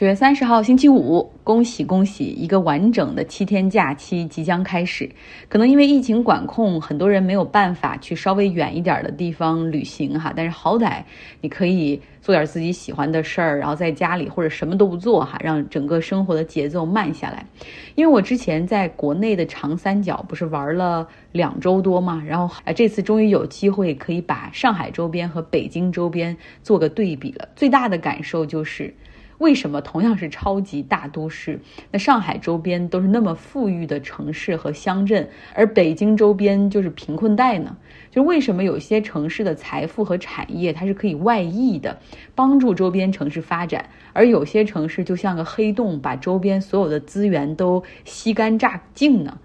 九月三十号星期五，恭喜恭喜！一个完整的七天假期即将开始。可能因为疫情管控，很多人没有办法去稍微远一点的地方旅行哈。但是好歹你可以做点自己喜欢的事儿，然后在家里或者什么都不做哈，让整个生活的节奏慢下来。因为我之前在国内的长三角不是玩了两周多嘛，然后啊这次终于有机会可以把上海周边和北京周边做个对比了。最大的感受就是。为什么同样是超级大都市，那上海周边都是那么富裕的城市和乡镇，而北京周边就是贫困带呢？就为什么有些城市的财富和产业它是可以外溢的，帮助周边城市发展，而有些城市就像个黑洞，把周边所有的资源都吸干榨尽呢？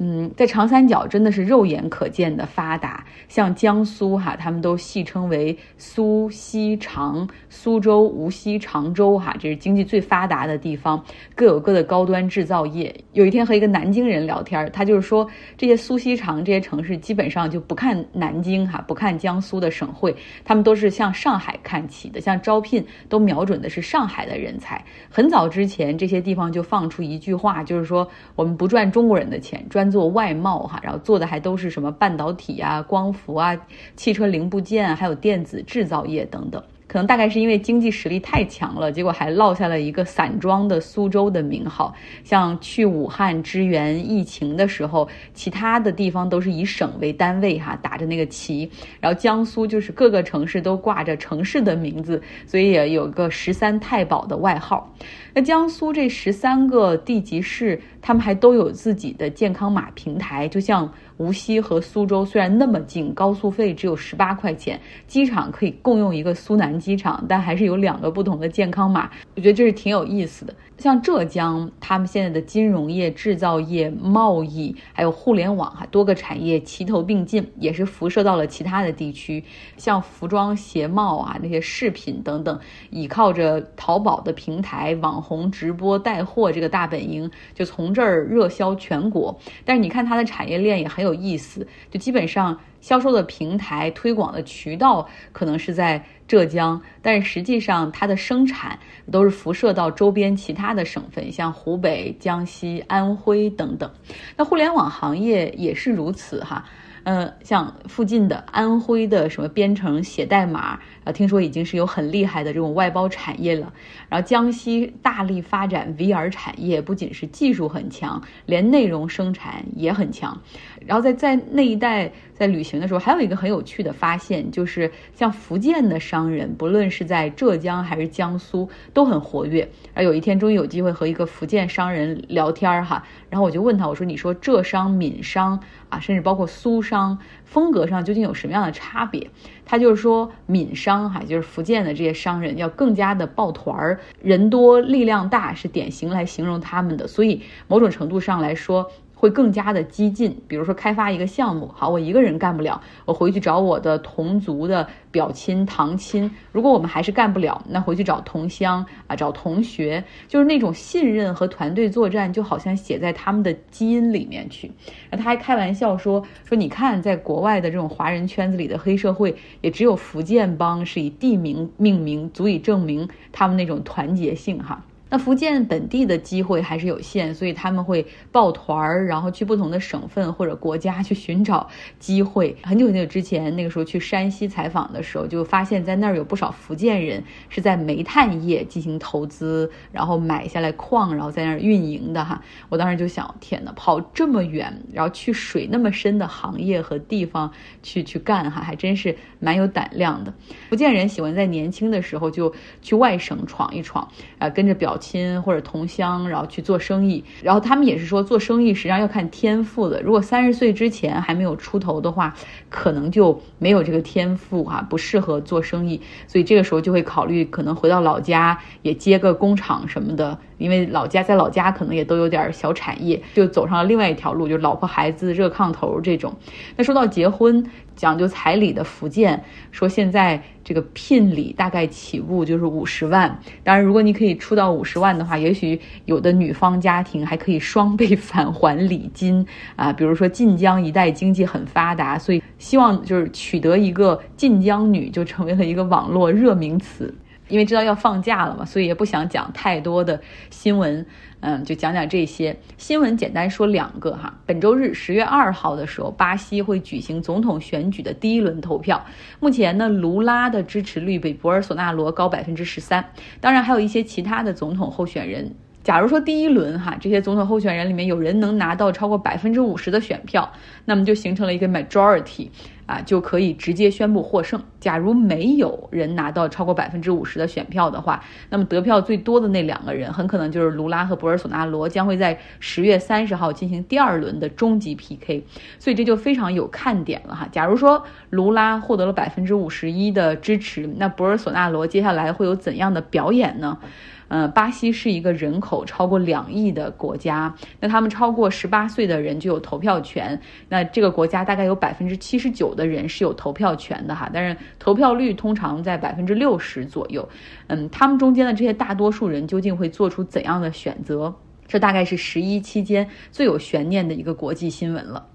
嗯，在长三角真的是肉眼可见的发达，像江苏哈，他们都戏称为苏锡常，苏州、无锡、常州哈，这是经济最发达的地方，各有各的高端制造业。有一天和一个南京人聊天，他就是说这些苏锡常这些城市基本上就不看南京哈，不看江苏的省会，他们都是向上海看齐的，像招聘都瞄准的是上海的人才。很早之前，这些地方就放出一句话，就是说我们不赚中国人的钱，赚做外贸哈，然后做的还都是什么半导体啊、光伏啊、汽车零部件，还有电子制造业等等。可能大概是因为经济实力太强了，结果还落下了一个散装的苏州的名号。像去武汉支援疫情的时候，其他的地方都是以省为单位哈，打着那个旗。然后江苏就是各个城市都挂着城市的名字，所以也有个十三太保的外号。那江苏这十三个地级市，他们还都有自己的健康码平台，就像无锡和苏州虽然那么近，高速费只有十八块钱，机场可以共用一个苏南机场，但还是有两个不同的健康码，我觉得这是挺有意思的。像浙江，他们现在的金融业、制造业、贸易，还有互联网哈，多个产业齐头并进，也是辐射到了其他的地区。像服装鞋帽啊，那些饰品等等，依靠着淘宝的平台、网红直播带货这个大本营，就从这儿热销全国。但是你看它的产业链也很有意思，就基本上。销售的平台、推广的渠道可能是在浙江，但是实际上它的生产都是辐射到周边其他的省份，像湖北、江西、安徽等等。那互联网行业也是如此哈。嗯，像附近的安徽的什么编程写代码啊，听说已经是有很厉害的这种外包产业了。然后江西大力发展 VR 产业，不仅是技术很强，连内容生产也很强。然后在在那一带在旅行的时候，还有一个很有趣的发现，就是像福建的商人，不论是在浙江还是江苏，都很活跃。而有一天终于有机会和一个福建商人聊天哈，然后我就问他，我说：“你说浙商、闽商啊，甚至包括苏商。”风格上究竟有什么样的差别？他就是说，闽商哈，就是福建的这些商人要更加的抱团儿，人多力量大是典型来形容他们的。所以某种程度上来说。会更加的激进，比如说开发一个项目，好，我一个人干不了，我回去找我的同族的表亲堂亲。如果我们还是干不了，那回去找同乡啊，找同学，就是那种信任和团队作战，就好像写在他们的基因里面去。他还开玩笑说说，你看，在国外的这种华人圈子里的黑社会，也只有福建帮是以地名命名，足以证明他们那种团结性哈。那福建本地的机会还是有限，所以他们会抱团儿，然后去不同的省份或者国家去寻找机会。很久很久之前，那个时候去山西采访的时候，就发现，在那儿有不少福建人是在煤炭业进行投资，然后买下来矿，然后在那儿运营的哈。我当时就想，天哪，跑这么远，然后去水那么深的行业和地方去去干哈，还真是蛮有胆量的。福建人喜欢在年轻的时候就去外省闯一闯，啊，跟着表。亲或者同乡，然后去做生意，然后他们也是说做生意实际上要看天赋的。如果三十岁之前还没有出头的话，可能就没有这个天赋哈，不适合做生意。所以这个时候就会考虑可能回到老家也接个工厂什么的，因为老家在老家可能也都有点小产业，就走上了另外一条路，就老婆孩子热炕头这种。那说到结婚。讲究彩礼的福建说，现在这个聘礼大概起步就是五十万。当然，如果你可以出到五十万的话，也许有的女方家庭还可以双倍返还礼金啊。比如说晋江一带经济很发达，所以希望就是取得一个晋江女就成为了一个网络热名词。因为知道要放假了嘛，所以也不想讲太多的新闻。嗯，就讲讲这些新闻，简单说两个哈。本周日十月二号的时候，巴西会举行总统选举的第一轮投票。目前呢，卢拉的支持率比博尔索纳罗高百分之十三。当然，还有一些其他的总统候选人。假如说第一轮哈这些总统候选人里面有人能拿到超过百分之五十的选票，那么就形成了一个 majority，啊就可以直接宣布获胜。假如没有人拿到超过百分之五十的选票的话，那么得票最多的那两个人很可能就是卢拉和博尔索纳罗，将会在十月三十号进行第二轮的终极 PK。所以这就非常有看点了哈。假如说卢拉获得了百分之五十一的支持，那博尔索纳罗接下来会有怎样的表演呢？呃，巴西是一个人口超过两亿的国家，那他们超过十八岁的人就有投票权。那这个国家大概有百分之七十九的人是有投票权的哈，但是投票率通常在百分之六十左右。嗯，他们中间的这些大多数人究竟会做出怎样的选择？这大概是十一期间最有悬念的一个国际新闻了。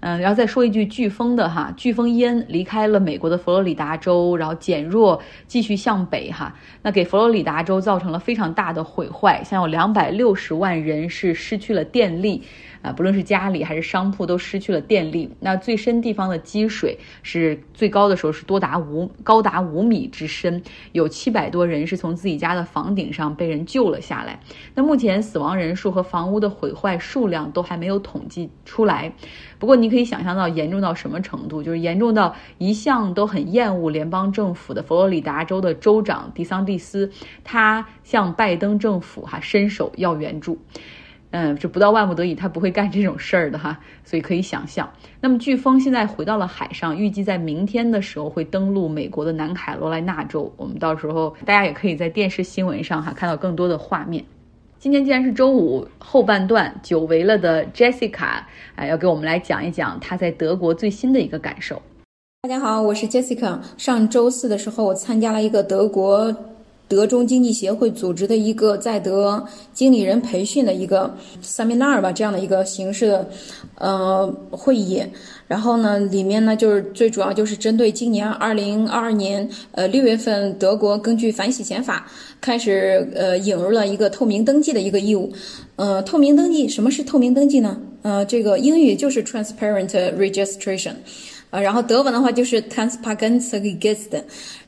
嗯，然后再说一句飓风的哈，飓风烟离开了美国的佛罗里达州，然后减弱，继续向北哈，那给佛罗里达州造成了非常大的毁坏，像有两百六十万人是失去了电力。啊，不论是家里还是商铺都失去了电力。那最深地方的积水是最高的时候是多达五高达五米之深，有七百多人是从自己家的房顶上被人救了下来。那目前死亡人数和房屋的毁坏数量都还没有统计出来。不过你可以想象到严重到什么程度，就是严重到一向都很厌恶联邦政府的佛罗里达州的州长迪桑蒂斯，他向拜登政府哈伸手要援助。嗯，这不到万不得已，他不会干这种事儿的哈，所以可以想象。那么飓风现在回到了海上，预计在明天的时候会登陆美国的南卡罗来纳州。我们到时候大家也可以在电视新闻上哈看到更多的画面。今天既然是周五后半段，久违了的 Jessica 啊，要给我们来讲一讲她在德国最新的一个感受。大家好，我是 Jessica。上周四的时候，我参加了一个德国。德中经济协会组织的一个在德经理人培训的一个 seminar 吧，这样的一个形式的呃会议。然后呢，里面呢就是最主要就是针对今年二零二二年呃六月份，德国根据反洗钱法开始呃引入了一个透明登记的一个义务。呃，透明登记什么是透明登记呢？呃，这个英语就是 transparent registration，呃，然后德文的话就是 transparent register。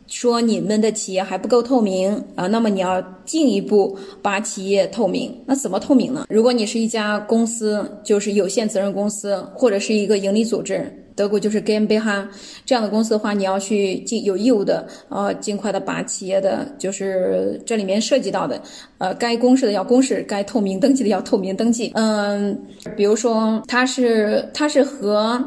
说你们的企业还不够透明啊，那么你要进一步把企业透明。那怎么透明呢？如果你是一家公司，就是有限责任公司，或者是一个盈利组织，德国就是 GmbH 这样的公司的话，你要去尽有义务的呃，尽快的把企业的就是这里面涉及到的呃，该公示的要公示，该透明登记的要透明登记。嗯，比如说它是它是和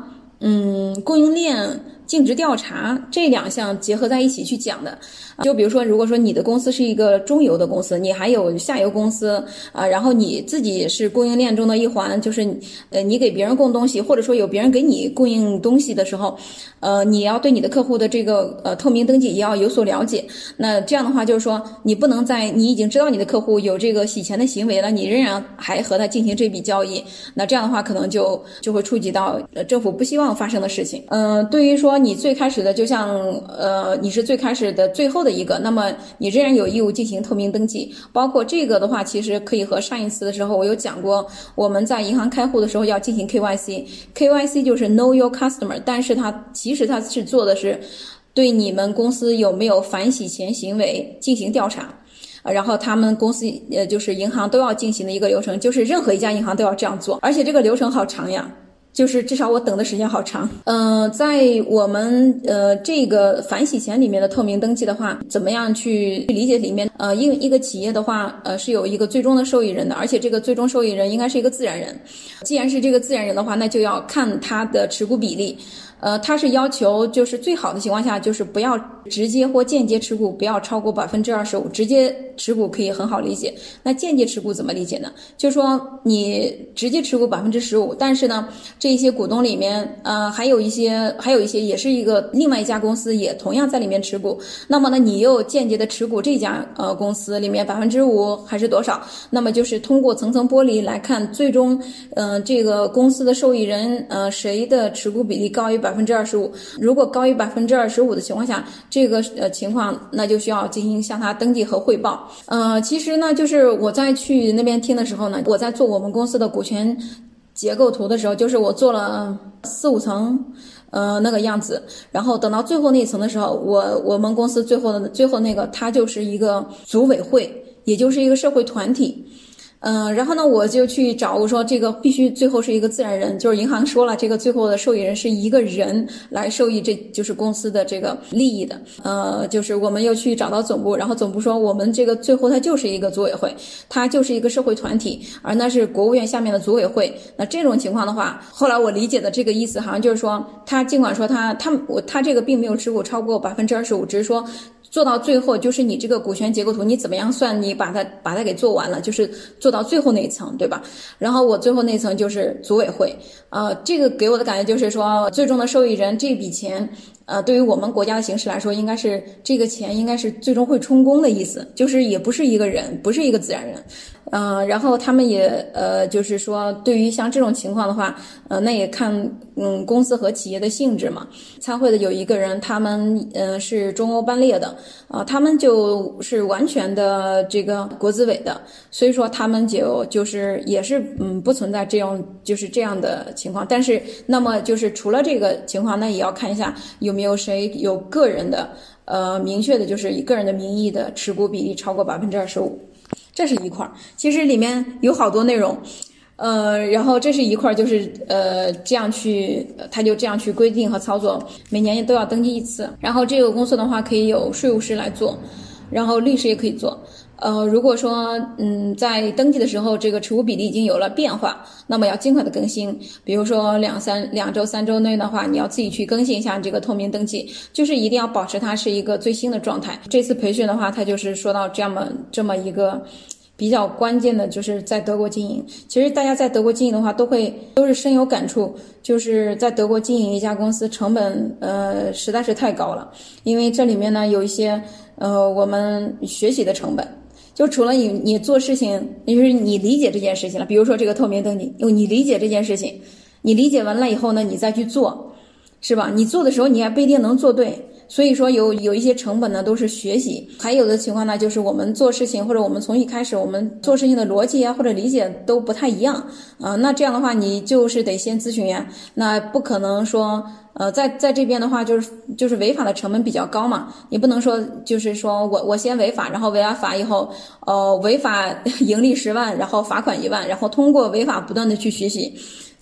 嗯供应链。尽职调查这两项结合在一起去讲的，就比如说，如果说你的公司是一个中游的公司，你还有下游公司啊，然后你自己是供应链中的一环，就是呃，你给别人供东西，或者说有别人给你供应东西的时候，呃，你要对你的客户的这个呃透明登记也要有所了解。那这样的话，就是说你不能在你已经知道你的客户有这个洗钱的行为了，你仍然还和他进行这笔交易，那这样的话可能就就会触及到呃政府不希望发生的事情。嗯，对于说。你最开始的就像呃，你是最开始的最后的一个，那么你仍然有义务进行透明登记。包括这个的话，其实可以和上一次的时候我有讲过，我们在银行开户的时候要进行 KYC，KYC 就是 Know Your Customer，但是它其实它是做的是对你们公司有没有反洗钱行为进行调查，然后他们公司呃就是银行都要进行的一个流程，就是任何一家银行都要这样做，而且这个流程好长呀。就是至少我等的时间好长，嗯，在我们呃这个反洗钱里面的透明登记的话，怎么样去理解里面？呃，一一个企业的话，呃是有一个最终的受益人的，而且这个最终受益人应该是一个自然人。既然是这个自然人的话，那就要看他的持股比例。呃，他是要求就是最好的情况下，就是不要直接或间接持股不要超过百分之二十五。直接持股可以很好理解，那间接持股怎么理解呢？就说你直接持股百分之十五，但是呢，这一些股东里面，呃，还有一些还有一些也是一个另外一家公司也同样在里面持股。那么呢，你又间接的持股这家呃公司里面百分之五还是多少？那么就是通过层层剥离来看，最终，嗯，这个公司的受益人，呃，谁的持股比例高于？百分之二十五。如果高于百分之二十五的情况下，这个呃情况那就需要进行向他登记和汇报。呃，其实呢，就是我在去那边听的时候呢，我在做我们公司的股权结构图的时候，就是我做了四五层。呃，那个样子，然后等到最后那一层的时候，我我们公司最后的最后那个，它就是一个组委会，也就是一个社会团体。嗯，然后呢，我就去找我说这个必须最后是一个自然人，就是银行说了，这个最后的受益人是一个人来受益，这就是公司的这个利益的。呃，就是我们又去找到总部，然后总部说我们这个最后它就是一个组委会，它就是一个社会团体，而那是国务院下面的组委会。那这种情况的话，后来我理解的这个意思好像就是说，他尽管说他他我他这个并没有持股超过百分之二十五，只是说。做到最后就是你这个股权结构图，你怎么样算？你把它把它给做完了，就是做到最后那一层，对吧？然后我最后那一层就是组委会，啊，这个给我的感觉就是说，最终的受益人这笔钱，呃，对于我们国家的形势来说，应该是这个钱应该是最终会充公的意思，就是也不是一个人，不是一个自然人。嗯，然后他们也呃，就是说，对于像这种情况的话，呃，那也看嗯公司和企业的性质嘛。参会的有一个人，他们嗯是中欧班列的啊，他们就是完全的这个国资委的，所以说他们就就是也是嗯不存在这样就是这样的情况。但是那么就是除了这个情况，那也要看一下有没有谁有个人的呃明确的，就是以个人的名义的持股比例超过百分之二十五。这是一块儿，其实里面有好多内容，呃，然后这是一块儿，就是呃这样去，他就这样去规定和操作，每年也都要登记一次。然后这个公司的话，可以有税务师来做，然后律师也可以做。呃，如果说嗯，在登记的时候，这个持股比例已经有了变化，那么要尽快的更新。比如说两三两周、三周内的话，你要自己去更新一下这个透明登记，就是一定要保持它是一个最新的状态。这次培训的话，它就是说到这么这么一个比较关键的，就是在德国经营。其实大家在德国经营的话，都会都是深有感触，就是在德国经营一家公司，成本呃实在是太高了，因为这里面呢有一些呃我们学习的成本。就除了你，你做事情，就是你理解这件事情了。比如说这个透明登记，用你理解这件事情，你理解完了以后呢，你再去做，是吧？你做的时候你还不一定能做对。所以说有有一些成本呢，都是学习；还有的情况呢，就是我们做事情或者我们从一开始我们做事情的逻辑啊或者理解都不太一样啊。那这样的话，你就是得先咨询呀。那不可能说，呃，在在这边的话，就是就是违法的成本比较高嘛。你不能说就是说我我先违法，然后违完法以后，呃，违法 盈利十万，然后罚款一万，然后通过违法不断的去学习。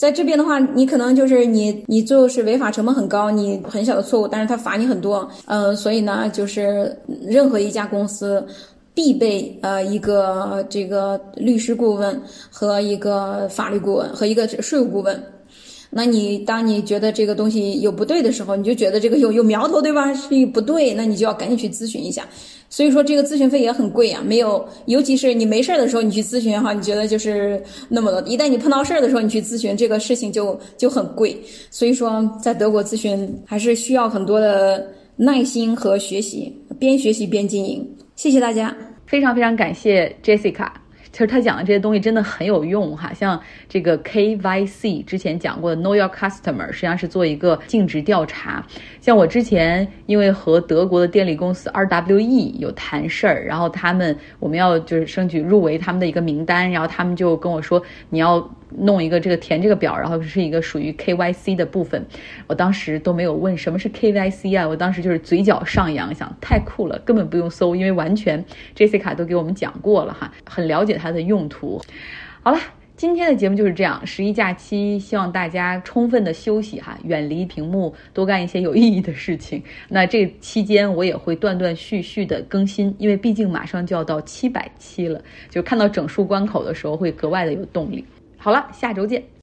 在这边的话，你可能就是你，你最后是违法成本很高，你很小的错误，但是他罚你很多，嗯，所以呢，就是任何一家公司必备呃一个这个律师顾问和一个法律顾问和一个税务顾问。那你当你觉得这个东西有不对的时候，你就觉得这个有有苗头，对吧？是不对，那你就要赶紧去咨询一下。所以说这个咨询费也很贵啊，没有，尤其是你没事儿的时候你去咨询哈，你觉得就是那么多。一旦你碰到事儿的时候，你去咨询这个事情就就很贵。所以说在德国咨询还是需要很多的耐心和学习，边学习边经营。谢谢大家，非常非常感谢 Jessica。其实他讲的这些东西真的很有用哈，像这个 KYC 之前讲过的 Know Your Customer，实际上是做一个尽职调查。像我之前因为和德国的电力公司 RWE 有谈事儿，然后他们我们要就是争取入围他们的一个名单，然后他们就跟我说你要。弄一个这个填这个表，然后是一个属于 KYC 的部分，我当时都没有问什么是 KYC 啊，我当时就是嘴角上扬，想太酷了，根本不用搜，因为完全 J C 卡都给我们讲过了哈，很了解它的用途。好了，今天的节目就是这样，十一假期希望大家充分的休息哈，远离屏幕，多干一些有意义的事情。那这期间我也会断断续续的更新，因为毕竟马上就要到七百期了，就看到整数关口的时候会格外的有动力。好了，下周见。